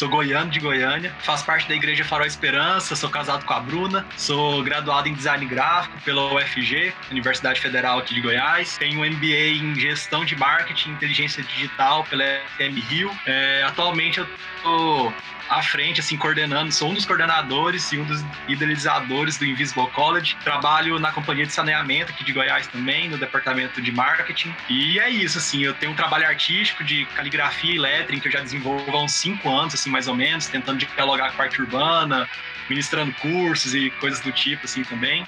sou goiano de Goiânia, faço parte da Igreja Farol Esperança, sou casado com a Bruna, sou graduado em design gráfico pela UFG, Universidade Federal aqui de Goiás, tenho um MBA em gestão de marketing e inteligência digital pela FM Rio. É, atualmente eu tô à frente, assim, coordenando, sou um dos coordenadores e um dos idealizadores do Invisible College. Trabalho na companhia de saneamento aqui de Goiás também, no departamento de marketing. E é isso, assim, eu tenho um trabalho artístico de caligrafia e lettering que eu já desenvolvo há uns cinco anos, assim, mais ou menos, tentando dialogar com a parte urbana, ministrando cursos e coisas do tipo, assim, também.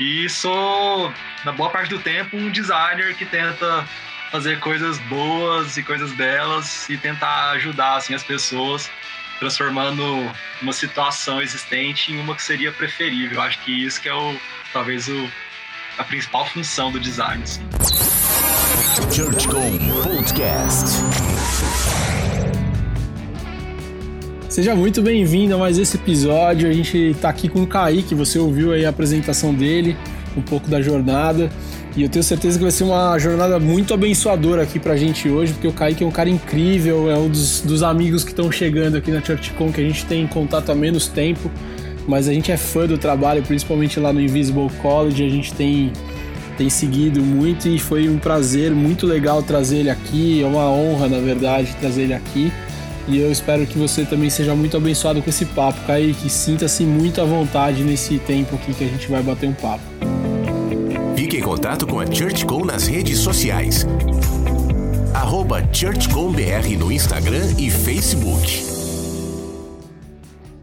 E sou, na boa parte do tempo, um designer que tenta fazer coisas boas e coisas delas e tentar ajudar assim as pessoas transformando uma situação existente em uma que seria preferível. Acho que isso que é o talvez o, a principal função do design. Assim. ChurchCom Podcast. Seja muito bem-vindo a mais esse episódio. A gente está aqui com o Kaique, você ouviu aí a apresentação dele, um pouco da jornada. E eu tenho certeza que vai ser uma jornada muito abençoadora aqui pra gente hoje, porque o Kaique é um cara incrível, é um dos, dos amigos que estão chegando aqui na ChurchCon, que a gente tem contato há menos tempo, mas a gente é fã do trabalho, principalmente lá no Invisible College, a gente tem, tem seguido muito e foi um prazer muito legal trazer ele aqui, é uma honra, na verdade, trazer ele aqui. E eu espero que você também seja muito abençoado com esse papo, Kaique. Sinta-se muito à vontade nesse tempo aqui que a gente vai bater um papo. Fique em contato com a ChurchCom nas redes sociais. Arroba ChurchComBR no Instagram e Facebook.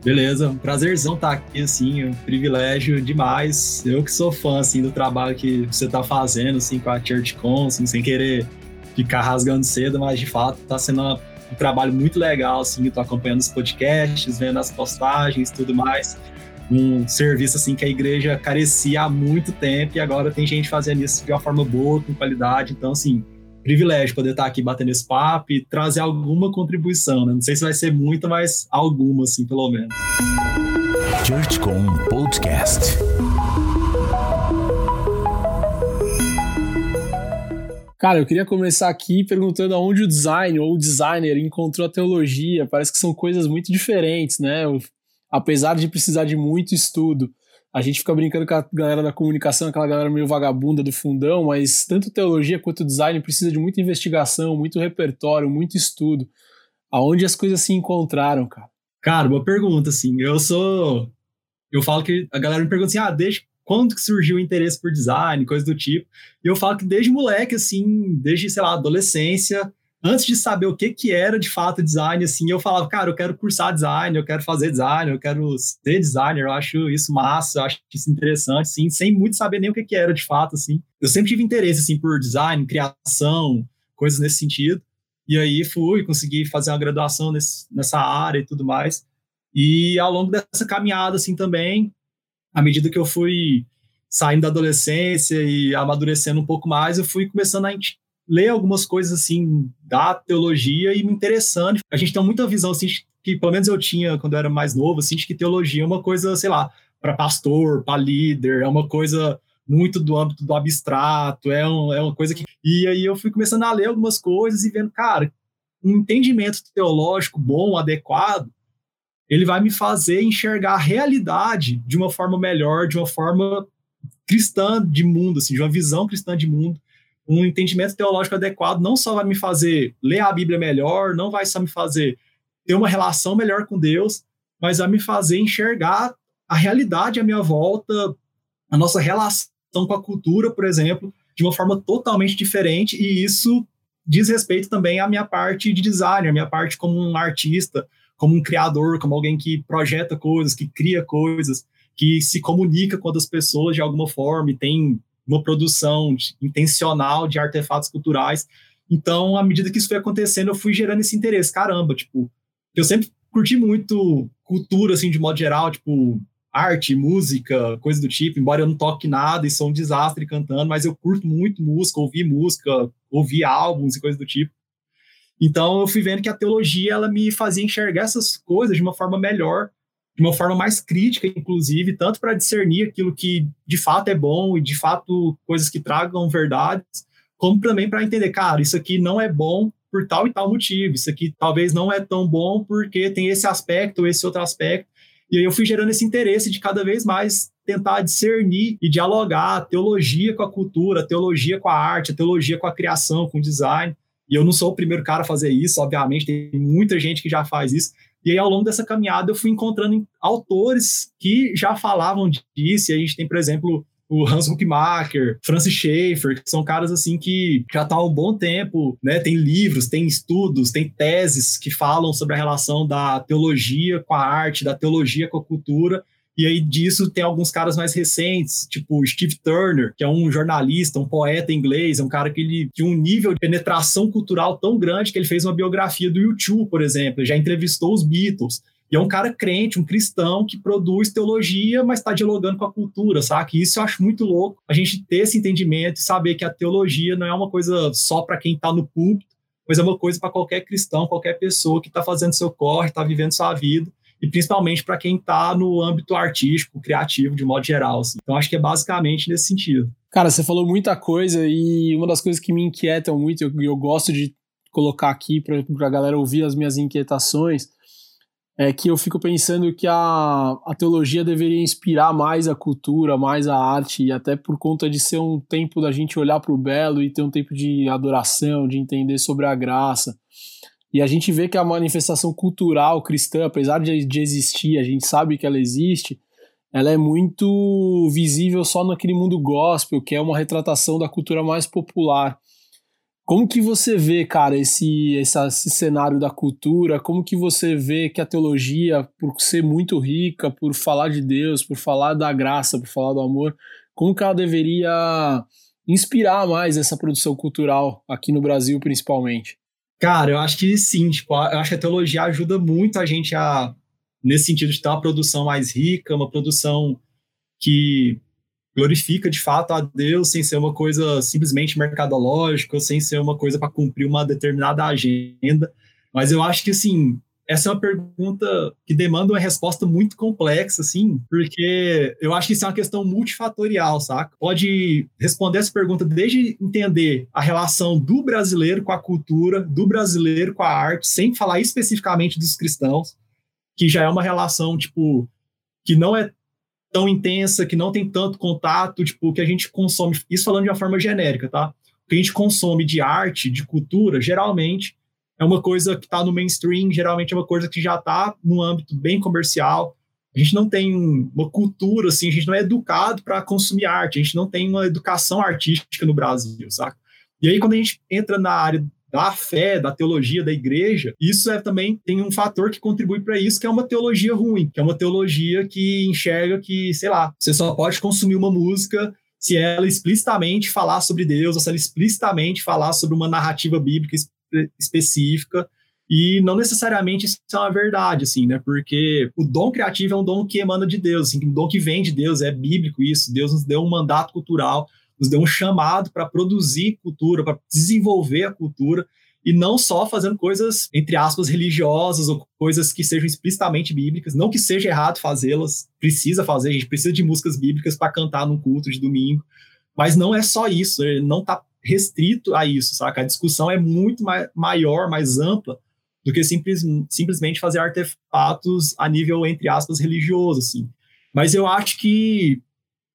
Beleza, prazerzão estar tá aqui, assim, um privilégio demais. Eu que sou fã, assim, do trabalho que você está fazendo, assim, com a ChurchCon, assim, sem querer ficar rasgando cedo, mas de fato está sendo uma, um trabalho muito legal, assim, eu tô acompanhando os podcasts, vendo as postagens tudo mais um serviço assim que a igreja carecia há muito tempo e agora tem gente fazendo isso de uma forma boa, com qualidade. Então, assim, privilégio poder estar aqui batendo esse papo e trazer alguma contribuição, né? Não sei se vai ser muita, mas alguma, assim, pelo menos. ChurchCom Podcast. Cara, eu queria começar aqui perguntando aonde o design ou o designer encontrou a teologia. Parece que são coisas muito diferentes, né? apesar de precisar de muito estudo. A gente fica brincando com a galera da comunicação, aquela galera meio vagabunda do fundão, mas tanto teologia quanto design precisa de muita investigação, muito repertório, muito estudo. Aonde as coisas se encontraram, cara? Cara, boa pergunta, assim. Eu sou. Eu falo que a galera me pergunta assim: ah, desde quando que surgiu o interesse por design, coisa do tipo. E eu falo que desde moleque, assim, desde, sei lá, adolescência, antes de saber o que, que era de fato design, assim, eu falava, cara, eu quero cursar design, eu quero fazer design, eu quero ser designer, eu acho isso massa, eu acho isso interessante, assim, sem muito saber nem o que, que era de fato, assim. Eu sempre tive interesse, assim, por design, criação, coisas nesse sentido. E aí fui, consegui fazer uma graduação nesse, nessa área e tudo mais. E ao longo dessa caminhada, assim, também, à medida que eu fui saindo da adolescência e amadurecendo um pouco mais, eu fui começando a ler algumas coisas assim da teologia e me interessando. A gente tem muita visão assim que pelo menos eu tinha quando eu era mais novo, assim, de que teologia é uma coisa, sei lá, para pastor, para líder, é uma coisa muito do âmbito do abstrato, é, um, é uma coisa que. E aí eu fui começando a ler algumas coisas e vendo, cara, um entendimento teológico bom, adequado, ele vai me fazer enxergar a realidade de uma forma melhor, de uma forma cristã de mundo, assim, de uma visão cristã de mundo. Um entendimento teológico adequado não só vai me fazer ler a Bíblia melhor, não vai só me fazer ter uma relação melhor com Deus, mas vai me fazer enxergar a realidade à minha volta, a nossa relação com a cultura, por exemplo, de uma forma totalmente diferente, e isso diz respeito também à minha parte de designer, à minha parte como um artista, como um criador, como alguém que projeta coisas, que cria coisas, que se comunica com outras pessoas de alguma forma e tem uma produção intencional de artefatos culturais. Então, à medida que isso foi acontecendo, eu fui gerando esse interesse. Caramba, tipo, eu sempre curti muito cultura, assim, de modo geral, tipo, arte, música, coisa do tipo, embora eu não toque nada e sou um desastre cantando, mas eu curto muito música, ouvir música, ouvir álbuns e coisa do tipo. Então, eu fui vendo que a teologia, ela me fazia enxergar essas coisas de uma forma melhor de uma forma mais crítica, inclusive, tanto para discernir aquilo que de fato é bom e de fato coisas que tragam verdades, como também para entender, cara, isso aqui não é bom por tal e tal motivo. Isso aqui talvez não é tão bom porque tem esse aspecto ou esse outro aspecto. E aí eu fui gerando esse interesse de cada vez mais tentar discernir e dialogar a teologia com a cultura, a teologia com a arte, a teologia com a criação, com o design. E eu não sou o primeiro cara a fazer isso, obviamente, tem muita gente que já faz isso. E aí, ao longo dessa caminhada, eu fui encontrando autores que já falavam disso. E a gente tem, por exemplo, o Hans Huckmacher, Francis Schaeffer, que são caras assim que já estão há um bom tempo, né? Tem livros, tem estudos, tem teses que falam sobre a relação da teologia com a arte, da teologia com a cultura. E aí disso tem alguns caras mais recentes, tipo Steve Turner, que é um jornalista, um poeta inglês, é um cara que ele tinha um nível de penetração cultural tão grande que ele fez uma biografia do YouTube, por exemplo, ele já entrevistou os Beatles. E é um cara crente, um cristão que produz teologia, mas está dialogando com a cultura, sabe? Isso eu acho muito louco, a gente ter esse entendimento e saber que a teologia não é uma coisa só para quem está no púlpito, mas é uma coisa para qualquer cristão, qualquer pessoa que está fazendo seu corre, está vivendo sua vida e principalmente para quem está no âmbito artístico, criativo, de modo geral. Assim. Então, acho que é basicamente nesse sentido. Cara, você falou muita coisa e uma das coisas que me inquietam muito, eu, eu gosto de colocar aqui para a galera ouvir as minhas inquietações, é que eu fico pensando que a, a teologia deveria inspirar mais a cultura, mais a arte, e até por conta de ser um tempo da gente olhar para o belo e ter um tempo de adoração, de entender sobre a graça. E a gente vê que a manifestação cultural cristã, apesar de, de existir, a gente sabe que ela existe, ela é muito visível só naquele mundo gospel, que é uma retratação da cultura mais popular. Como que você vê, cara, esse, esse, esse, cenário da cultura? Como que você vê que a teologia, por ser muito rica, por falar de Deus, por falar da graça, por falar do amor, como que ela deveria inspirar mais essa produção cultural aqui no Brasil, principalmente? Cara, eu acho que sim. Tipo, eu acho que a teologia ajuda muito a gente a, nesse sentido de ter uma produção mais rica, uma produção que glorifica de fato a Deus, sem ser uma coisa simplesmente mercadológica, sem ser uma coisa para cumprir uma determinada agenda. Mas eu acho que, assim, essa é uma pergunta que demanda uma resposta muito complexa, assim, porque eu acho que isso é uma questão multifatorial, saca? Pode responder essa pergunta desde entender a relação do brasileiro com a cultura, do brasileiro com a arte, sem falar especificamente dos cristãos, que já é uma relação, tipo, que não é tão intensa, que não tem tanto contato, tipo, que a gente consome, isso falando de uma forma genérica, tá? O que a gente consome de arte, de cultura, geralmente é uma coisa que está no mainstream, geralmente é uma coisa que já está no âmbito bem comercial. A gente não tem uma cultura, assim, a gente não é educado para consumir arte, a gente não tem uma educação artística no Brasil, saca? E aí, quando a gente entra na área da fé, da teologia, da igreja, isso é também tem um fator que contribui para isso, que é uma teologia ruim, que é uma teologia que enxerga que, sei lá, você só pode consumir uma música se ela explicitamente falar sobre Deus, ou se ela explicitamente falar sobre uma narrativa bíblica específica e não necessariamente isso é uma verdade, assim, né? Porque o dom criativo é um dom que emana de Deus, assim, um dom que vem de Deus, é bíblico isso. Deus nos deu um mandato cultural, nos deu um chamado para produzir cultura, para desenvolver a cultura e não só fazendo coisas, entre aspas, religiosas ou coisas que sejam explicitamente bíblicas. Não que seja errado fazê-las, precisa fazer, a gente precisa de músicas bíblicas para cantar num culto de domingo, mas não é só isso, não está restrito a isso, saca? A discussão é muito maior, mais ampla do que simples, simplesmente fazer artefatos a nível, entre aspas, religioso, assim. Mas eu acho que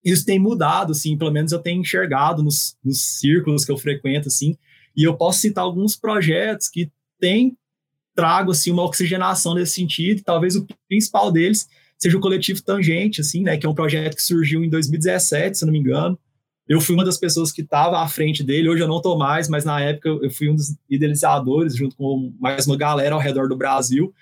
isso tem mudado, assim, pelo menos eu tenho enxergado nos, nos círculos que eu frequento, assim, e eu posso citar alguns projetos que têm trago, assim, uma oxigenação nesse sentido, e talvez o principal deles seja o Coletivo Tangente, assim, né, que é um projeto que surgiu em 2017, se não me engano, eu fui uma das pessoas que estava à frente dele, hoje eu não estou mais, mas na época eu fui um dos idealizadores, junto com mais uma galera ao redor do Brasil.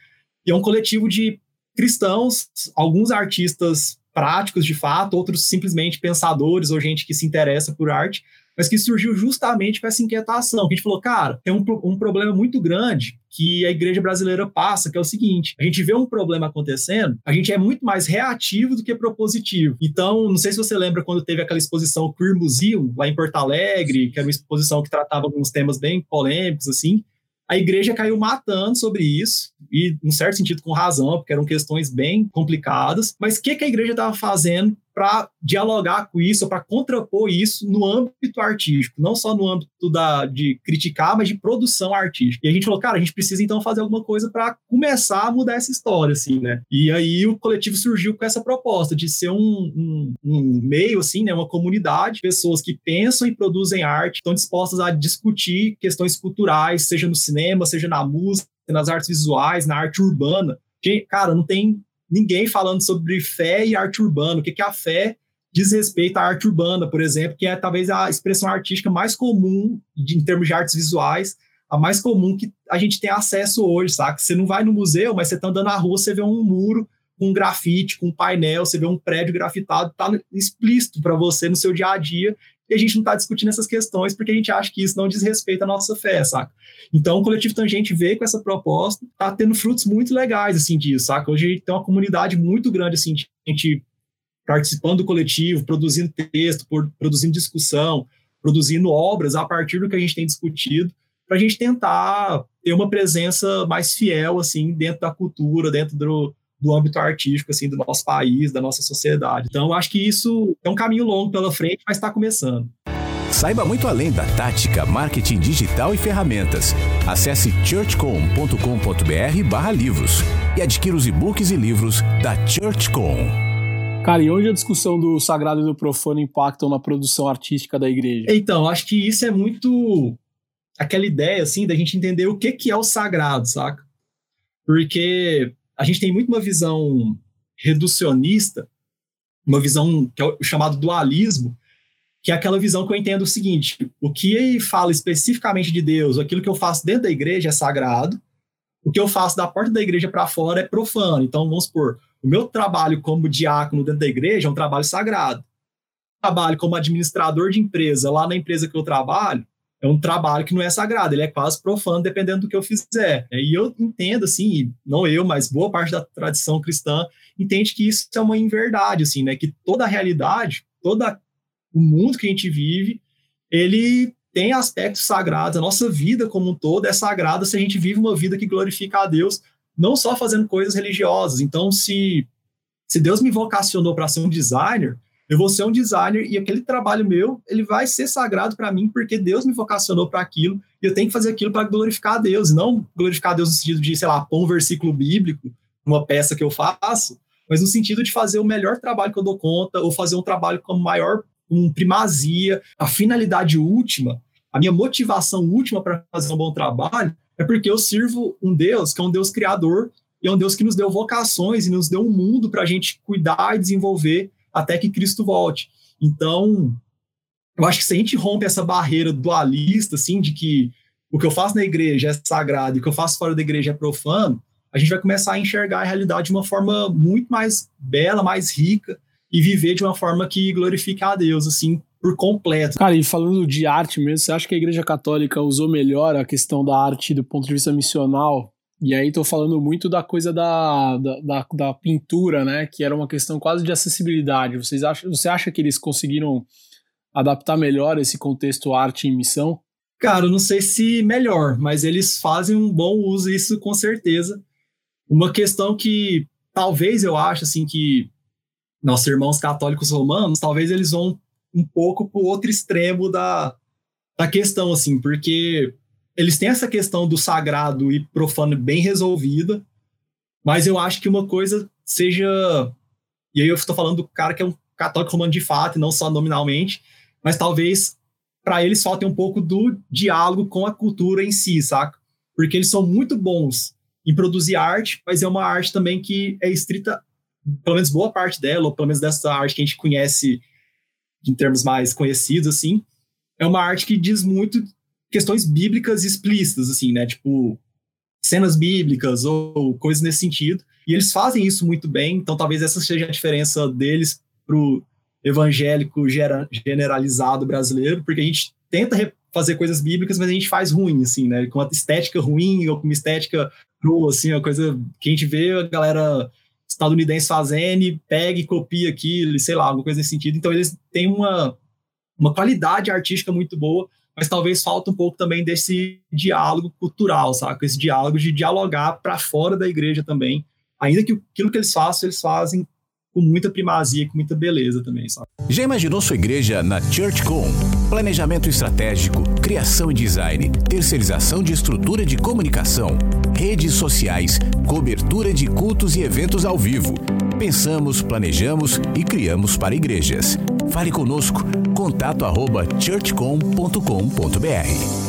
E é um coletivo de cristãos, alguns artistas práticos de fato, outros simplesmente pensadores ou gente que se interessa por arte, mas que surgiu justamente com essa inquietação. Que a gente falou, cara, tem um, um problema muito grande que a igreja brasileira passa, que é o seguinte: a gente vê um problema acontecendo, a gente é muito mais reativo do que propositivo. Então, não sei se você lembra quando teve aquela exposição Queer Museum, lá em Porto Alegre, que era uma exposição que tratava alguns temas bem polêmicos, assim. A igreja caiu matando sobre isso, e, em certo sentido, com razão, porque eram questões bem complicadas. Mas o que, que a igreja estava fazendo para dialogar com isso, para contrapor isso no âmbito artístico, não só no âmbito da, de criticar, mas de produção artística. E a gente falou, cara, a gente precisa então fazer alguma coisa para começar a mudar essa história, assim, né? E aí o coletivo surgiu com essa proposta de ser um, um, um meio, assim, né? Uma comunidade, pessoas que pensam e produzem arte, estão dispostas a discutir questões culturais, seja no cinema, seja na música, nas artes visuais, na arte urbana. Que, cara, não tem ninguém falando sobre fé e arte urbana, o que, que a fé diz respeito à arte urbana, por exemplo, que é talvez a expressão artística mais comum de, em termos de artes visuais, a mais comum que a gente tem acesso hoje, saca? Você não vai no museu, mas você tá andando na rua, você vê um muro com um grafite, com um painel, você vê um prédio grafitado, tá explícito para você no seu dia a dia, e a gente não está discutindo essas questões porque a gente acha que isso não diz respeito à nossa fé, saca? Então, o Coletivo Tangente veio com essa proposta, tá tendo frutos muito legais, assim, disso, saca? Hoje a gente tem uma comunidade muito grande, assim, de gente participando do coletivo, produzindo texto, produzindo discussão, produzindo obras a partir do que a gente tem discutido, para a gente tentar ter uma presença mais fiel, assim, dentro da cultura, dentro do, do âmbito artístico assim do nosso país, da nossa sociedade. Então, eu acho que isso é um caminho longo pela frente, mas está começando. Saiba muito além da tática, marketing digital e ferramentas. Acesse churchcom.com.br/livros e adquira os e-books e livros da Churchcom. Cara, e onde a discussão do sagrado e do profano impactam na produção artística da igreja? Então, acho que isso é muito aquela ideia assim da gente entender o que que é o sagrado, saca? Porque a gente tem muito uma visão reducionista, uma visão que é o chamado dualismo, que é aquela visão que eu entendo o seguinte: o que fala especificamente de Deus, aquilo que eu faço dentro da igreja é sagrado, o que eu faço da porta da igreja para fora é profano. Então, vamos supor, o meu trabalho como diácono dentro da igreja é um trabalho sagrado. O trabalho como administrador de empresa lá na empresa que eu trabalho é um trabalho que não é sagrado, ele é quase profano dependendo do que eu fizer. E eu entendo, assim, não eu, mas boa parte da tradição cristã entende que isso é uma inverdade, assim, né? Que toda a realidade, todo o mundo que a gente vive, ele tem aspectos sagrados. A nossa vida como um todo é sagrada se a gente vive uma vida que glorifica a Deus, não só fazendo coisas religiosas. Então, se, se Deus me vocacionou para ser um designer, eu vou ser um designer e aquele trabalho meu, ele vai ser sagrado para mim porque Deus me vocacionou para aquilo e eu tenho que fazer aquilo para glorificar a Deus, não glorificar a Deus no sentido de, sei lá, pôr um versículo bíblico numa peça que eu faço, mas no sentido de fazer o melhor trabalho que eu dou conta ou fazer um trabalho com maior com primazia, a finalidade última, a minha motivação última para fazer um bom trabalho é porque eu sirvo um Deus que é um Deus criador e é um Deus que nos deu vocações e nos deu um mundo para a gente cuidar e desenvolver até que Cristo volte. Então, eu acho que se a gente rompe essa barreira dualista, assim, de que o que eu faço na igreja é sagrado e o que eu faço fora da igreja é profano, a gente vai começar a enxergar a realidade de uma forma muito mais bela, mais rica e viver de uma forma que glorifica a Deus, assim, por completo. Cara, e falando de arte mesmo, você acha que a Igreja Católica usou melhor a questão da arte do ponto de vista missional e aí tô falando muito da coisa da, da, da, da, pintura, né? Que era uma questão quase de acessibilidade. Vocês acham, você acha que eles conseguiram adaptar melhor esse contexto arte em missão? Cara, não sei se melhor, mas eles fazem um bom uso isso com certeza. Uma questão que talvez eu acho assim que nossos irmãos católicos romanos, talvez eles vão um pouco para o outro extremo da, da questão, assim, porque eles têm essa questão do sagrado e profano bem resolvida, mas eu acho que uma coisa seja. E aí eu estou falando do cara que é um católico romano de fato, e não só nominalmente, mas talvez para eles faltem um pouco do diálogo com a cultura em si, saca? Porque eles são muito bons em produzir arte, mas é uma arte também que é estrita, pelo menos boa parte dela, ou pelo menos dessa arte que a gente conhece em termos mais conhecidos, assim, é uma arte que diz muito questões bíblicas explícitas, assim, né? Tipo, cenas bíblicas ou coisas nesse sentido. E eles fazem isso muito bem, então talvez essa seja a diferença deles pro evangélico generalizado brasileiro, porque a gente tenta fazer coisas bíblicas, mas a gente faz ruim, assim, né? Com uma estética ruim ou com uma estética crua, assim, uma coisa que a gente vê a galera estadunidense fazendo e pega e copia aquilo, sei lá, alguma coisa nesse sentido. Então eles têm uma, uma qualidade artística muito boa, mas talvez falta um pouco também desse diálogo cultural, sabe? Esse diálogo de dialogar para fora da igreja também. Ainda que aquilo que eles façam, eles fazem com muita primazia com muita beleza também, sabe? Já imaginou sua igreja na ChurchCom? Planejamento estratégico, criação e design, terceirização de estrutura de comunicação, redes sociais, cobertura de cultos e eventos ao vivo. Pensamos, planejamos e criamos para igrejas. Fale conosco, contato arroba churchcom.com.br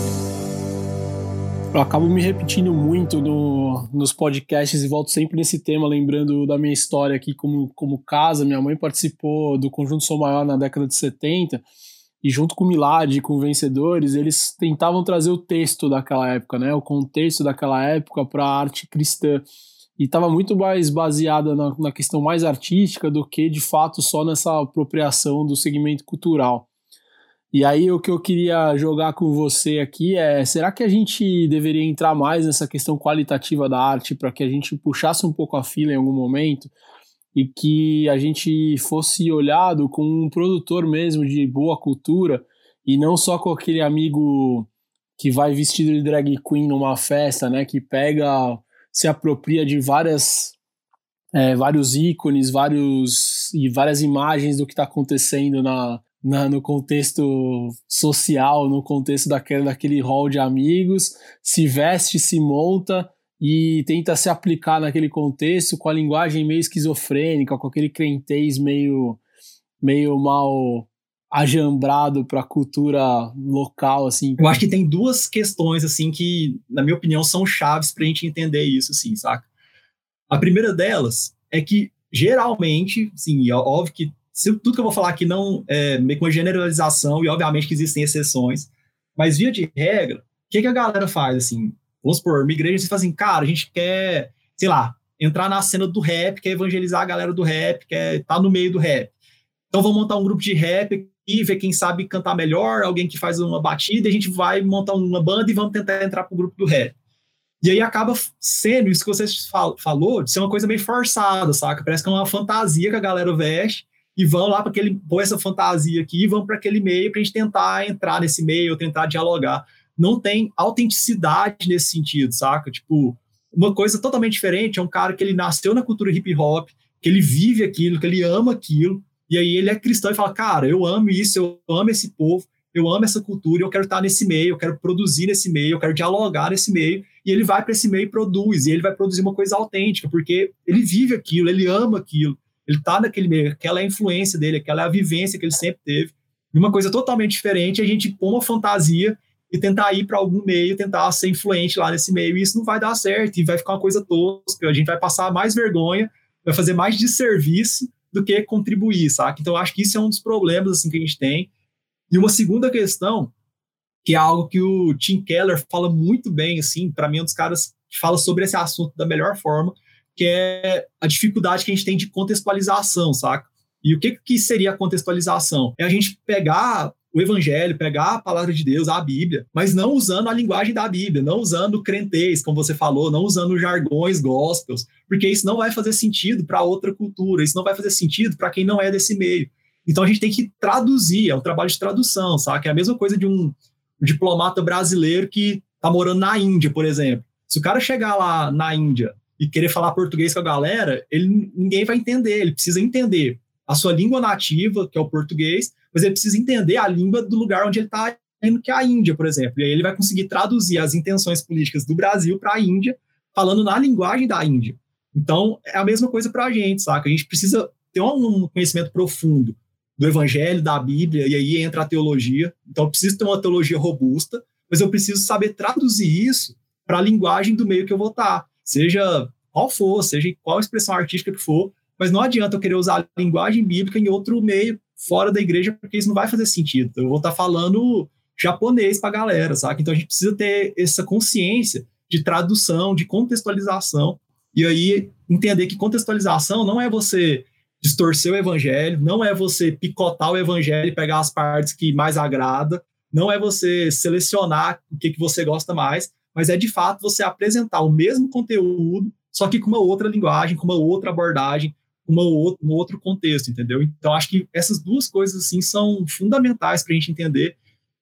eu acabo me repetindo muito no, nos podcasts e volto sempre nesse tema, lembrando da minha história aqui como, como casa. Minha mãe participou do Conjunto Sou Maior na década de 70 e junto com o com Vencedores, eles tentavam trazer o texto daquela época, né, o contexto daquela época para a arte cristã. E estava muito mais baseada na, na questão mais artística do que, de fato, só nessa apropriação do segmento cultural. E aí o que eu queria jogar com você aqui é, será que a gente deveria entrar mais nessa questão qualitativa da arte para que a gente puxasse um pouco a fila em algum momento e que a gente fosse olhado como um produtor mesmo de boa cultura e não só com aquele amigo que vai vestido de drag queen numa festa, né, que pega, se apropria de várias é, vários ícones, vários e várias imagens do que está acontecendo na, na, no contexto social, no contexto daquele, daquele hall de amigos, se veste, se monta e tenta se aplicar naquele contexto com a linguagem meio esquizofrênica, com aquele crentez meio, meio mal ajambrado para a cultura local, assim. Eu acho que tem duas questões, assim, que, na minha opinião, são chaves para a gente entender isso, assim, saca? A primeira delas é que, geralmente, sim, é óbvio que se, tudo que eu vou falar aqui não é meio com uma generalização, e obviamente que existem exceções, mas via de regra, o que, que a galera faz, assim? Vamos supor, uma igreja, você fala assim, cara, a gente quer, sei lá, entrar na cena do rap, quer evangelizar a galera do rap, quer estar tá no meio do rap. Então vamos montar um grupo de rap e ver quem sabe cantar melhor, alguém que faz uma batida, e a gente vai montar uma banda e vamos tentar entrar pro grupo do rap. E aí acaba sendo isso que você falou, de ser uma coisa meio forçada, saca? Parece que é uma fantasia que a galera veste, e vão lá para aquele, pôr essa fantasia aqui e vão para aquele meio para a gente tentar entrar nesse meio, tentar dialogar. Não tem autenticidade nesse sentido, saca? Tipo, uma coisa totalmente diferente é um cara que ele nasceu na cultura hip hop, que ele vive aquilo, que ele ama aquilo, e aí ele é cristão e fala, cara, eu amo isso, eu amo esse povo, eu amo essa cultura, eu quero estar nesse meio, eu quero produzir nesse meio, eu quero dialogar nesse meio, e ele vai para esse meio e produz, e ele vai produzir uma coisa autêntica, porque ele vive aquilo, ele ama aquilo, ele está naquele meio, aquela é a influência dele, aquela é a vivência que ele sempre teve. E uma coisa totalmente diferente é a gente pôr uma fantasia e tentar ir para algum meio, tentar ser influente lá nesse meio, e isso não vai dar certo, e vai ficar uma coisa tosca, a gente vai passar mais vergonha, vai fazer mais desserviço do que contribuir, sabe? Então, acho que isso é um dos problemas assim, que a gente tem. E uma segunda questão, que é algo que o Tim Keller fala muito bem, assim, para mim, é um dos caras que fala sobre esse assunto da melhor forma, que é a dificuldade que a gente tem de contextualização, saca? E o que, que seria a contextualização? É a gente pegar o evangelho, pegar a palavra de Deus, a Bíblia, mas não usando a linguagem da Bíblia, não usando crentez, como você falou, não usando jargões gospels, porque isso não vai fazer sentido para outra cultura, isso não vai fazer sentido para quem não é desse meio. Então a gente tem que traduzir, é um trabalho de tradução, sabe? É a mesma coisa de um diplomata brasileiro que está morando na Índia, por exemplo. Se o cara chegar lá na Índia e querer falar português com a galera, ele, ninguém vai entender. Ele precisa entender a sua língua nativa, que é o português, mas ele precisa entender a língua do lugar onde ele está indo, que é a Índia, por exemplo. E aí ele vai conseguir traduzir as intenções políticas do Brasil para a Índia, falando na linguagem da Índia. Então, é a mesma coisa para a gente, saca? A gente precisa ter um conhecimento profundo do Evangelho, da Bíblia, e aí entra a teologia. Então, eu preciso ter uma teologia robusta, mas eu preciso saber traduzir isso para a linguagem do meio que eu vou estar seja qual for, seja qual expressão artística que for, mas não adianta eu querer usar a linguagem bíblica em outro meio fora da igreja, porque isso não vai fazer sentido. Eu vou estar falando japonês para a galera, sabe? Então a gente precisa ter essa consciência de tradução, de contextualização, e aí entender que contextualização não é você distorcer o evangelho, não é você picotar o evangelho e pegar as partes que mais agrada, não é você selecionar o que, que você gosta mais, mas é de fato você apresentar o mesmo conteúdo, só que com uma outra linguagem, com uma outra abordagem, uma outro, um outro contexto, entendeu? Então, acho que essas duas coisas, assim, são fundamentais para a gente entender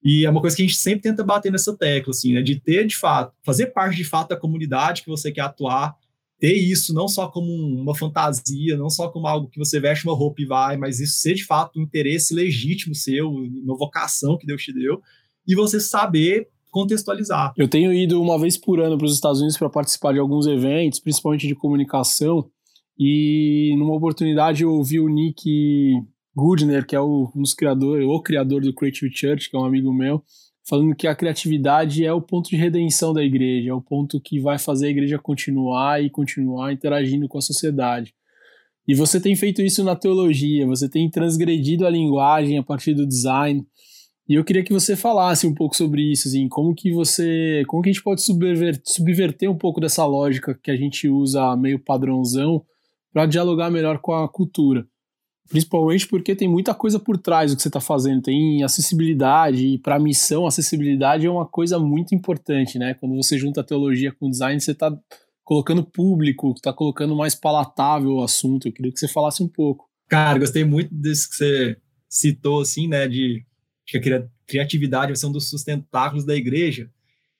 e é uma coisa que a gente sempre tenta bater nessa tecla, assim, né? De ter, de fato, fazer parte, de fato, da comunidade que você quer atuar, ter isso não só como uma fantasia, não só como algo que você veste uma roupa e vai, mas isso ser de fato um interesse legítimo seu, uma vocação que Deus te deu, e você saber contextualizar. Eu tenho ido uma vez por ano para os Estados Unidos para participar de alguns eventos, principalmente de comunicação, e numa oportunidade eu ouvi o Nick Goodner, que é um dos criadores, o criador do Creative Church, que é um amigo meu, falando que a criatividade é o ponto de redenção da igreja, é o ponto que vai fazer a igreja continuar e continuar interagindo com a sociedade. E você tem feito isso na teologia, você tem transgredido a linguagem a partir do design. E eu queria que você falasse um pouco sobre isso, assim, como que você, como que a gente pode subverter, subverter um pouco dessa lógica que a gente usa meio padrãozão para dialogar melhor com a cultura. Principalmente porque tem muita coisa por trás do que você está fazendo. Tem acessibilidade, e para a missão, acessibilidade é uma coisa muito importante, né? Quando você junta a teologia com design, você está colocando público, está colocando mais palatável o assunto. Eu queria que você falasse um pouco. Cara, gostei muito disso que você citou, assim, né? De que a criatividade vai ser um dos sustentáculos da igreja.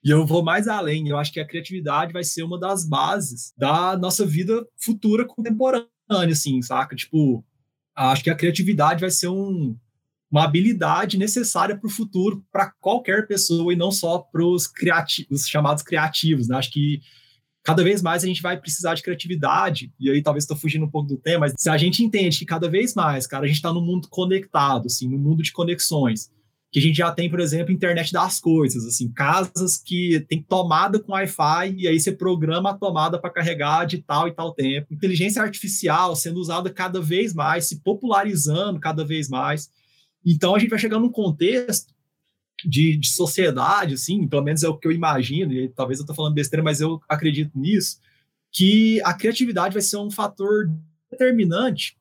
E eu vou mais além, eu acho que a criatividade vai ser uma das bases da nossa vida futura contemporânea, assim, saca? Tipo, acho que a criatividade vai ser um, uma habilidade necessária para o futuro para qualquer pessoa e não só para os criativos, chamados criativos. Né? Acho que cada vez mais a gente vai precisar de criatividade, e aí talvez estou fugindo um pouco do tema, mas se a gente entende que cada vez mais, cara, a gente está no mundo conectado, assim, no mundo de conexões, que a gente já tem, por exemplo, internet das coisas, assim, casas que tem tomada com Wi-Fi e aí você programa a tomada para carregar de tal e tal tempo. Inteligência artificial sendo usada cada vez mais, se popularizando cada vez mais. Então a gente vai chegar num contexto de, de sociedade, assim, pelo menos é o que eu imagino, e talvez eu estou falando besteira, mas eu acredito nisso, que a criatividade vai ser um fator determinante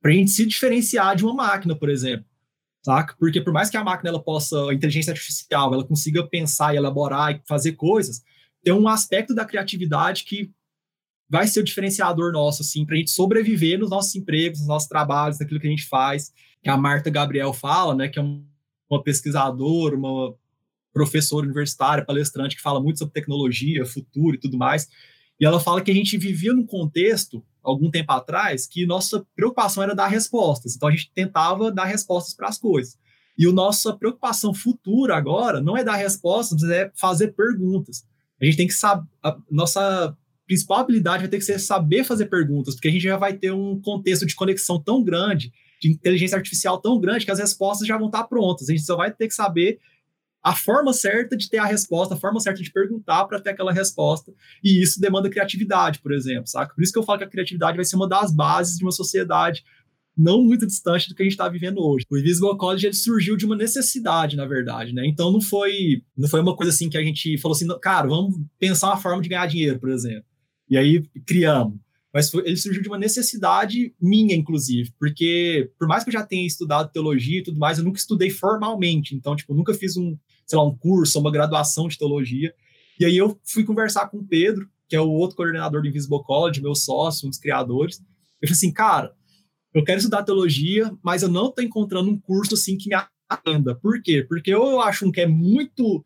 para a gente se diferenciar de uma máquina, por exemplo saca? Porque por mais que a máquina ela possa, a inteligência artificial, ela consiga pensar e elaborar e fazer coisas, tem um aspecto da criatividade que vai ser o diferenciador nosso, assim, para a gente sobreviver nos nossos empregos, nos nossos trabalhos, naquilo que a gente faz, que a Marta Gabriel fala, né, que é uma pesquisadora, uma professora universitária, palestrante, que fala muito sobre tecnologia, futuro e tudo mais, e ela fala que a gente vivia num contexto algum tempo atrás que nossa preocupação era dar respostas. Então a gente tentava dar respostas para as coisas. E a nossa preocupação futura agora não é dar respostas, mas é fazer perguntas. A gente tem que saber. Nossa principal habilidade vai ter que ser saber fazer perguntas, porque a gente já vai ter um contexto de conexão tão grande, de inteligência artificial tão grande, que as respostas já vão estar prontas. A gente só vai ter que saber a forma certa de ter a resposta, a forma certa de perguntar para ter aquela resposta. E isso demanda criatividade, por exemplo, saca? Por isso que eu falo que a criatividade vai ser uma das bases de uma sociedade não muito distante do que a gente está vivendo hoje. O Invisible College ele surgiu de uma necessidade, na verdade, né? Então não foi, não foi uma coisa assim que a gente falou assim, cara, vamos pensar uma forma de ganhar dinheiro, por exemplo. E aí criamos. Mas foi, ele surgiu de uma necessidade minha, inclusive, porque por mais que eu já tenha estudado teologia e tudo mais, eu nunca estudei formalmente. Então, tipo, nunca fiz um, sei lá, um curso, uma graduação de teologia. E aí eu fui conversar com o Pedro, que é o outro coordenador do Invisible College, meu sócio, um dos criadores. Eu falei assim, cara, eu quero estudar teologia, mas eu não estou encontrando um curso assim que me atenda. Por quê? Porque eu acho um que é muito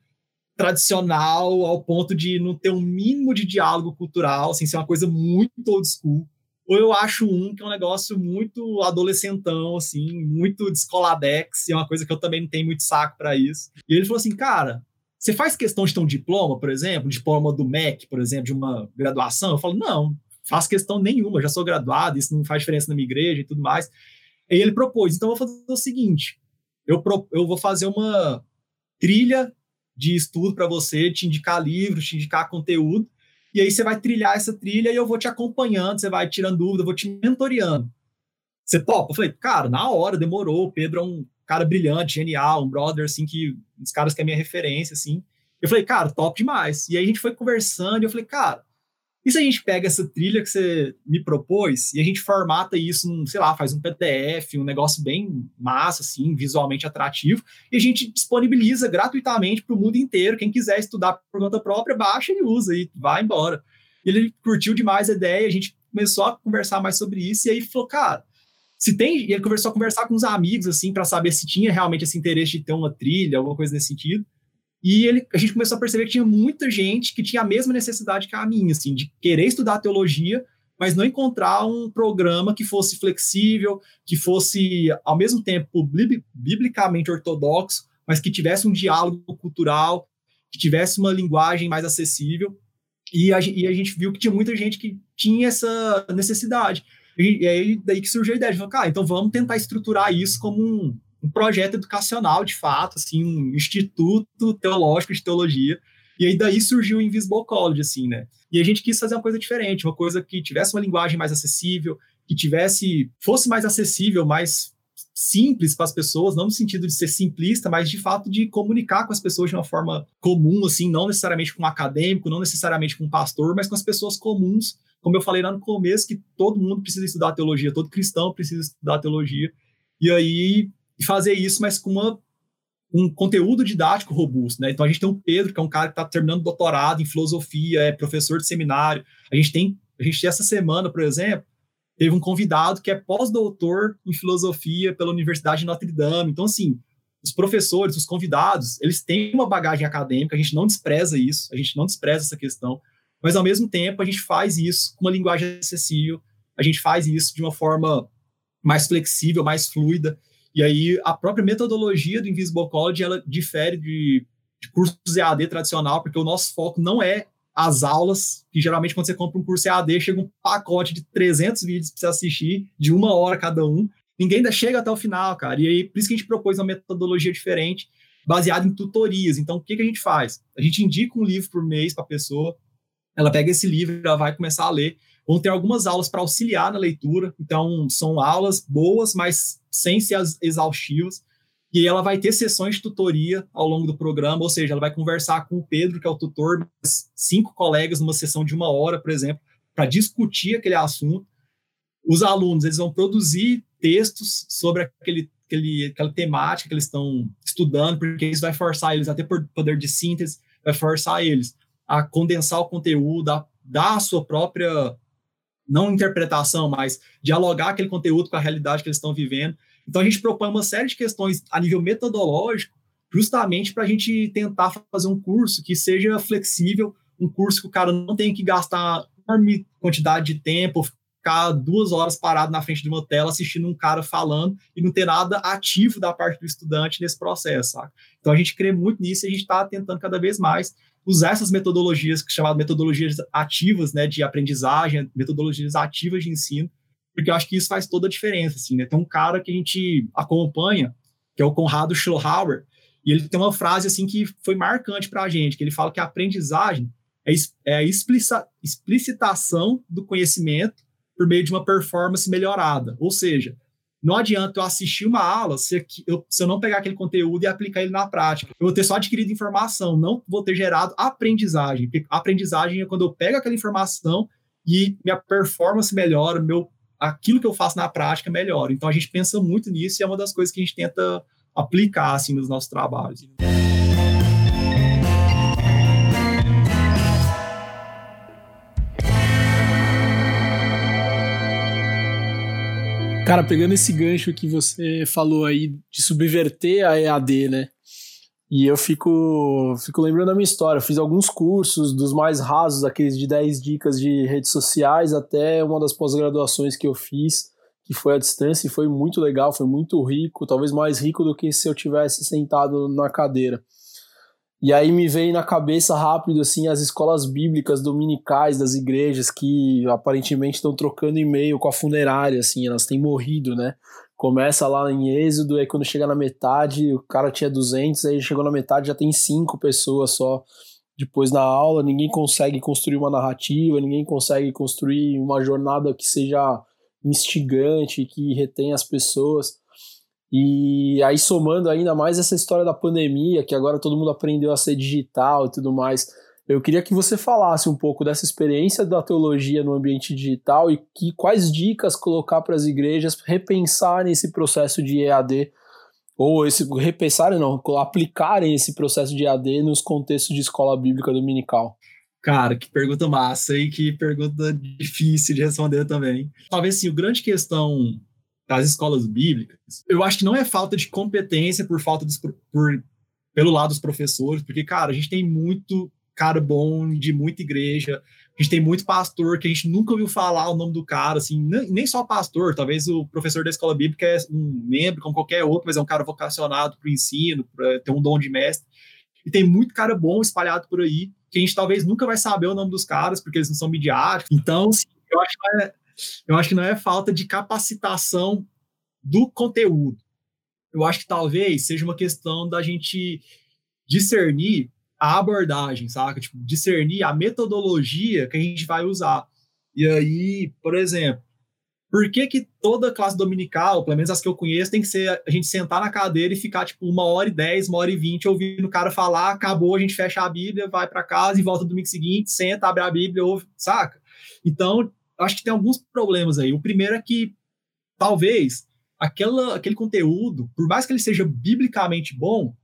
tradicional ao ponto de não ter um mínimo de diálogo cultural, assim, ser uma coisa muito old school, ou eu acho um que é um negócio muito adolescentão, assim, muito descoladex, é uma coisa que eu também não tenho muito saco para isso. E ele falou assim, cara, você faz questão de ter um diploma, por exemplo, um diploma do MEC, por exemplo, de uma graduação? Eu falo, não, faço questão nenhuma, já sou graduado, isso não faz diferença na minha igreja e tudo mais. E ele propôs, então eu vou fazer o seguinte, eu, pro, eu vou fazer uma trilha de estudo para você, te indicar livros, te indicar conteúdo, e aí você vai trilhar essa trilha e eu vou te acompanhando, você vai tirando dúvida, eu vou te mentoreando. Você topa? Eu falei, cara, na hora, demorou. O Pedro é um cara brilhante, genial, um brother, assim, que um dos caras que é minha referência, assim. Eu falei, cara, top demais. E aí a gente foi conversando e eu falei, cara, e se a gente pega essa trilha que você me propôs e a gente formata isso, num, sei lá, faz um PDF, um negócio bem massa, assim, visualmente atrativo, e a gente disponibiliza gratuitamente para o mundo inteiro. Quem quiser estudar por conta própria, baixa e usa e vai embora. Ele curtiu demais a ideia, a gente começou a conversar mais sobre isso, e aí falou, cara, se tem. E ele começou a conversar com os amigos, assim, para saber se tinha realmente esse interesse de ter uma trilha, alguma coisa nesse sentido. E ele, a gente começou a perceber que tinha muita gente que tinha a mesma necessidade que a minha, assim, de querer estudar teologia, mas não encontrar um programa que fosse flexível, que fosse, ao mesmo tempo, biblicamente ortodoxo, mas que tivesse um diálogo cultural, que tivesse uma linguagem mais acessível. E a, e a gente viu que tinha muita gente que tinha essa necessidade. E, e aí daí que surgiu a ideia de falar, ah, então vamos tentar estruturar isso como um, um projeto educacional, de fato, assim, um instituto teológico de teologia. E aí daí surgiu o Invisible College, assim, né? E a gente quis fazer uma coisa diferente, uma coisa que tivesse uma linguagem mais acessível, que tivesse, fosse mais acessível, mais simples para as pessoas, não no sentido de ser simplista, mas de fato de comunicar com as pessoas de uma forma comum, assim, não necessariamente com um acadêmico, não necessariamente com um pastor, mas com as pessoas comuns, como eu falei lá no começo, que todo mundo precisa estudar teologia, todo cristão precisa estudar teologia, e aí fazer isso, mas com uma, um conteúdo didático robusto, né? Então a gente tem o Pedro, que é um cara que está terminando doutorado em filosofia, é professor de seminário. A gente tem, a gente essa semana, por exemplo, teve um convidado que é pós-doutor em filosofia pela Universidade de Notre Dame. Então, assim, os professores, os convidados, eles têm uma bagagem acadêmica, a gente não despreza isso, a gente não despreza essa questão, mas ao mesmo tempo a gente faz isso com uma linguagem acessível, a gente faz isso de uma forma mais flexível, mais fluida, e aí a própria metodologia do Invisible College, ela difere de, de cursos EAD tradicional, porque o nosso foco não é as aulas, que geralmente quando você compra um curso EAD, chega um pacote de 300 vídeos para você assistir, de uma hora cada um. Ninguém ainda chega até o final, cara. E aí, por isso que a gente propôs uma metodologia diferente, baseada em tutorias. Então, o que, que a gente faz? A gente indica um livro por mês para a pessoa, ela pega esse livro, ela vai começar a ler. Vão ter algumas aulas para auxiliar na leitura, então são aulas boas, mas sem ser exaustivas. E ela vai ter sessões de tutoria ao longo do programa, ou seja, ela vai conversar com o Pedro, que é o tutor, cinco colegas numa sessão de uma hora, por exemplo, para discutir aquele assunto. Os alunos eles vão produzir textos sobre aquele, aquele, aquela temática que eles estão estudando, porque isso vai forçar eles a ter poder de síntese, vai forçar eles a condensar o conteúdo, a dar a sua própria, não interpretação, mas dialogar aquele conteúdo com a realidade que eles estão vivendo. Então, a gente propõe uma série de questões a nível metodológico, justamente para a gente tentar fazer um curso que seja flexível, um curso que o cara não tenha que gastar enorme quantidade de tempo, ficar duas horas parado na frente de uma tela assistindo um cara falando e não ter nada ativo da parte do estudante nesse processo? Então a gente crê muito nisso e a gente está tentando cada vez mais usar essas metodologias chamadas metodologias ativas, né, de aprendizagem, metodologias ativas de ensino, porque eu acho que isso faz toda a diferença, assim, né? Tem um cara que a gente acompanha, que é o Conrado Schlohauer, e ele tem uma frase, assim, que foi marcante para a gente, que ele fala que a aprendizagem é, é a explicitação do conhecimento por meio de uma performance melhorada, ou seja, não adianta eu assistir uma aula se eu, se eu não pegar aquele conteúdo e aplicar ele na prática. Eu vou ter só adquirido informação, não vou ter gerado aprendizagem. Porque aprendizagem é quando eu pego aquela informação e minha performance melhora, meu aquilo que eu faço na prática melhora. Então a gente pensa muito nisso e é uma das coisas que a gente tenta aplicar assim nos nossos trabalhos. Cara, pegando esse gancho que você falou aí de subverter a EAD, né? E eu fico, fico lembrando da minha história. Eu fiz alguns cursos, dos mais rasos, aqueles de 10 dicas de redes sociais, até uma das pós-graduações que eu fiz, que foi à distância, e foi muito legal, foi muito rico, talvez mais rico do que se eu tivesse sentado na cadeira. E aí me veio na cabeça rápido assim as escolas bíblicas dominicais das igrejas que aparentemente estão trocando e-mail com a funerária, assim, elas têm morrido, né? começa lá em Êxodo, aí quando chega na metade, o cara tinha 200, aí chegou na metade já tem cinco pessoas só. Depois na aula, ninguém consegue construir uma narrativa, ninguém consegue construir uma jornada que seja instigante, que retém as pessoas. E aí somando ainda mais essa história da pandemia, que agora todo mundo aprendeu a ser digital e tudo mais, eu queria que você falasse um pouco dessa experiência da teologia no ambiente digital e que quais dicas colocar para as igrejas repensarem esse processo de EAD ou esse repensarem não, aplicarem esse processo de EAD nos contextos de escola bíblica dominical. Cara, que pergunta massa e que pergunta difícil de responder também. Talvez sim, a grande questão das escolas bíblicas, eu acho que não é falta de competência por falta de, por pelo lado dos professores, porque, cara, a gente tem muito cara bom de muita igreja, a gente tem muito pastor que a gente nunca ouviu falar o nome do cara, assim, nem só pastor, talvez o professor da escola bíblica é um membro, como qualquer outro, mas é um cara vocacionado para o ensino, para ter um dom de mestre. E tem muito cara bom espalhado por aí, que a gente talvez nunca vai saber o nome dos caras, porque eles não são midiáticos. Então, assim, eu, acho que é, eu acho que não é falta de capacitação do conteúdo. Eu acho que talvez seja uma questão da gente discernir a abordagem, saca? Tipo, discernir a metodologia que a gente vai usar. E aí, por exemplo, por que, que toda classe dominical, pelo menos as que eu conheço, tem que ser a gente sentar na cadeira e ficar tipo uma hora e dez, uma hora e vinte ouvindo o cara falar, acabou, a gente fecha a Bíblia, vai para casa e volta no domingo seguinte, senta, abre a Bíblia, ouve, saca? Então, acho que tem alguns problemas aí. O primeiro é que talvez aquela, aquele conteúdo, por mais que ele seja biblicamente bom,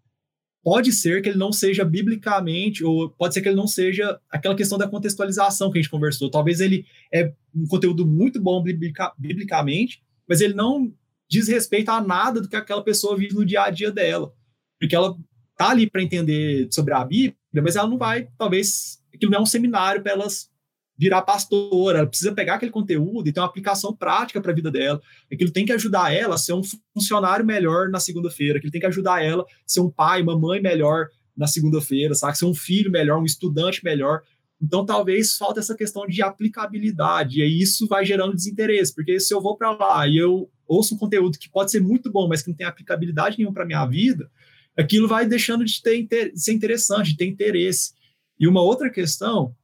pode ser que ele não seja biblicamente, ou pode ser que ele não seja aquela questão da contextualização que a gente conversou. Talvez ele é um conteúdo muito bom biblica, biblicamente, mas ele não diz respeito a nada do que aquela pessoa vive no dia a dia dela. Porque ela tá ali para entender sobre a Bíblia, mas ela não vai, talvez, aquilo não é um seminário para elas virar pastora, ela precisa pegar aquele conteúdo e ter uma aplicação prática para a vida dela. Aquilo tem que ajudar ela a ser um funcionário melhor na segunda-feira, aquilo tem que ajudar ela a ser um pai, uma mãe melhor na segunda-feira, sabe? Ser um filho melhor, um estudante melhor. Então, talvez falta essa questão de aplicabilidade, e isso vai gerando desinteresse, porque se eu vou para lá e eu ouço um conteúdo que pode ser muito bom, mas que não tem aplicabilidade nenhuma para minha vida, aquilo vai deixando de, ter, de ser interessante, de ter interesse. E uma outra questão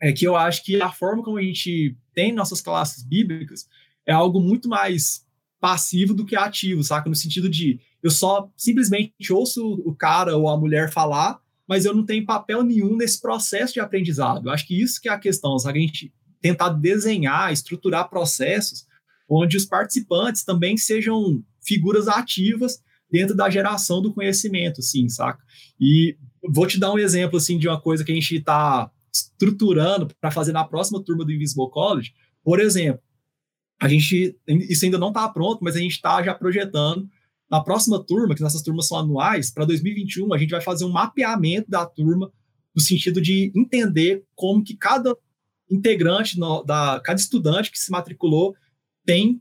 é que eu acho que a forma como a gente tem nossas classes bíblicas é algo muito mais passivo do que ativo, saca? No sentido de eu só simplesmente ouço o cara ou a mulher falar, mas eu não tenho papel nenhum nesse processo de aprendizado. Eu acho que isso que é a questão, sabe? A gente tentar desenhar, estruturar processos onde os participantes também sejam figuras ativas dentro da geração do conhecimento, assim, saca? E vou te dar um exemplo, assim, de uma coisa que a gente está estruturando para fazer na próxima turma do Invisible College, por exemplo, a gente, isso ainda não está pronto, mas a gente está já projetando na próxima turma, que nossas turmas são anuais, para 2021, a gente vai fazer um mapeamento da turma no sentido de entender como que cada integrante, no, da, cada estudante que se matriculou tem